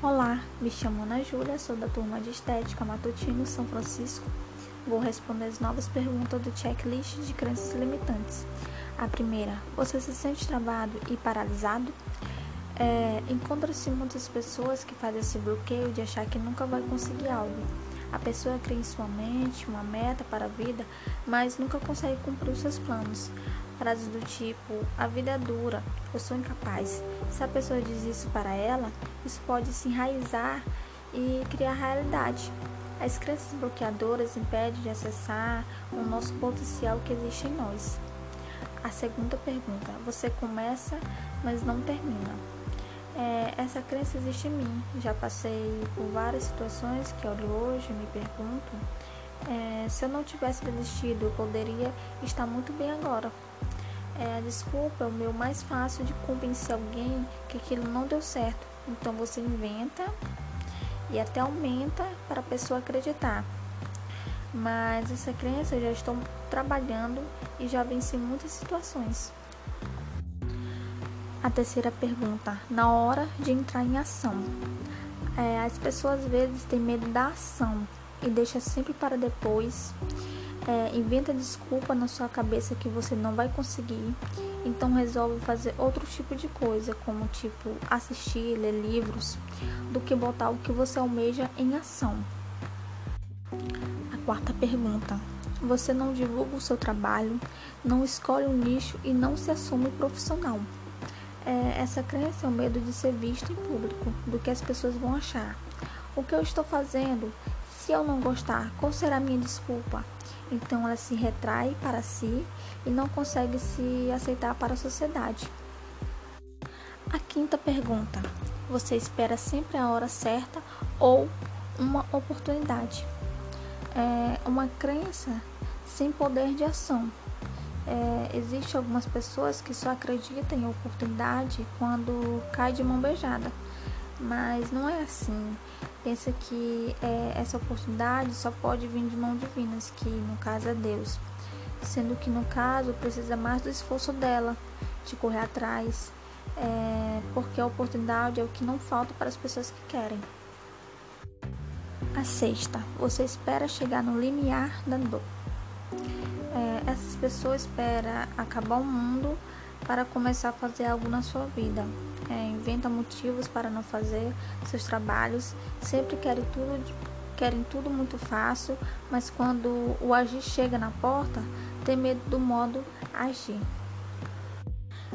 Olá, me chamo Ana Júlia, sou da turma de Estética Matutino São Francisco. Vou responder as novas perguntas do checklist de crenças limitantes. A primeira, você se sente travado e paralisado? É, Encontra-se muitas pessoas que fazem esse bloqueio de achar que nunca vai conseguir algo. A pessoa cria em sua mente uma meta para a vida, mas nunca consegue cumprir os seus planos. Frases do tipo: A vida é dura, eu sou incapaz. Se a pessoa diz isso para ela, isso pode se enraizar e criar realidade. As crenças bloqueadoras impedem de acessar o nosso potencial que existe em nós. A segunda pergunta: Você começa, mas não termina. É, essa crença existe em mim. Já passei por várias situações que hoje me pergunto é, se eu não tivesse desistido, eu poderia estar muito bem agora. É, desculpa é o meu mais fácil de convencer alguém que aquilo não deu certo. Então você inventa e até aumenta para a pessoa acreditar. Mas essa crença eu já estou trabalhando e já venci muitas situações. A terceira pergunta: na hora de entrar em ação, é, as pessoas às vezes têm medo da ação e deixa sempre para depois. É, inventa desculpa na sua cabeça que você não vai conseguir, então resolve fazer outro tipo de coisa, como tipo assistir, ler livros, do que botar o que você almeja em ação. A quarta pergunta: você não divulga o seu trabalho, não escolhe um nicho e não se assume profissional. É, essa crença é o medo de ser visto em público, do que as pessoas vão achar. O que eu estou fazendo? Se eu não gostar, qual será a minha desculpa? Então ela se retrai para si e não consegue se aceitar para a sociedade. A quinta pergunta: você espera sempre a hora certa ou uma oportunidade? É uma crença sem poder de ação. É, Existem algumas pessoas que só acreditam em oportunidade quando cai de mão beijada, mas não é assim. Pensa que é, essa oportunidade só pode vir de mãos divinas, que no caso é Deus, sendo que no caso precisa mais do esforço dela, de correr atrás, é, porque a oportunidade é o que não falta para as pessoas que querem. A sexta, você espera chegar no limiar da dor. É, essas pessoas esperam acabar o mundo para começar a fazer algo na sua vida. É, inventa motivos para não fazer seus trabalhos, sempre querem tudo, querem tudo muito fácil, mas quando o agir chega na porta, tem medo do modo agir.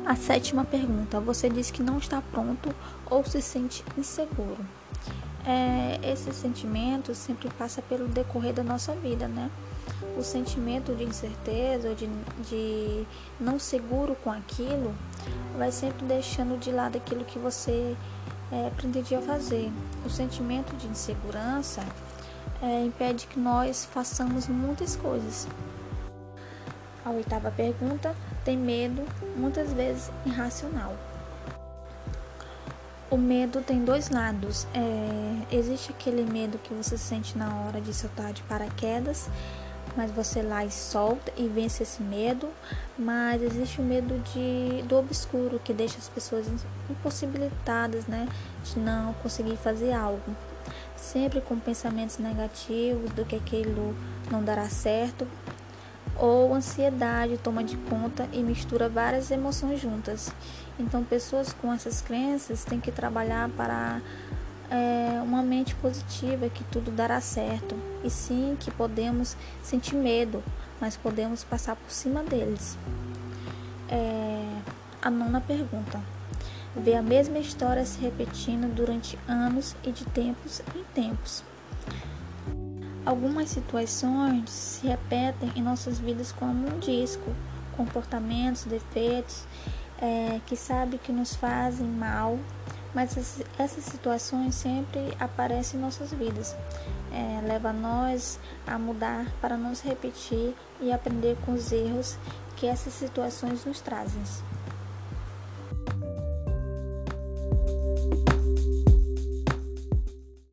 A sétima pergunta: você diz que não está pronto ou se sente inseguro? É, esse sentimento sempre passa pelo decorrer da nossa vida, né? o sentimento de incerteza de, de não seguro com aquilo vai sempre deixando de lado aquilo que você é, pretendia fazer. O sentimento de insegurança é, impede que nós façamos muitas coisas. A oitava pergunta tem medo, muitas vezes irracional. O medo tem dois lados. É, existe aquele medo que você sente na hora de soltar de paraquedas mas você lá e solta e vence esse medo. Mas existe o medo de, do obscuro que deixa as pessoas impossibilitadas, né, de não conseguir fazer algo. Sempre com pensamentos negativos do que aquilo não dará certo, ou ansiedade toma de conta e mistura várias emoções juntas. Então, pessoas com essas crenças têm que trabalhar para é, uma mente positiva que tudo dará certo. E sim que podemos sentir medo, mas podemos passar por cima deles. É, a nona pergunta. Vê a mesma história se repetindo durante anos e de tempos em tempos. Algumas situações se repetem em nossas vidas como um disco, comportamentos, defeitos é, que sabe que nos fazem mal mas essas situações sempre aparecem em nossas vidas. É, leva nós a mudar para não se repetir e aprender com os erros que essas situações nos trazem.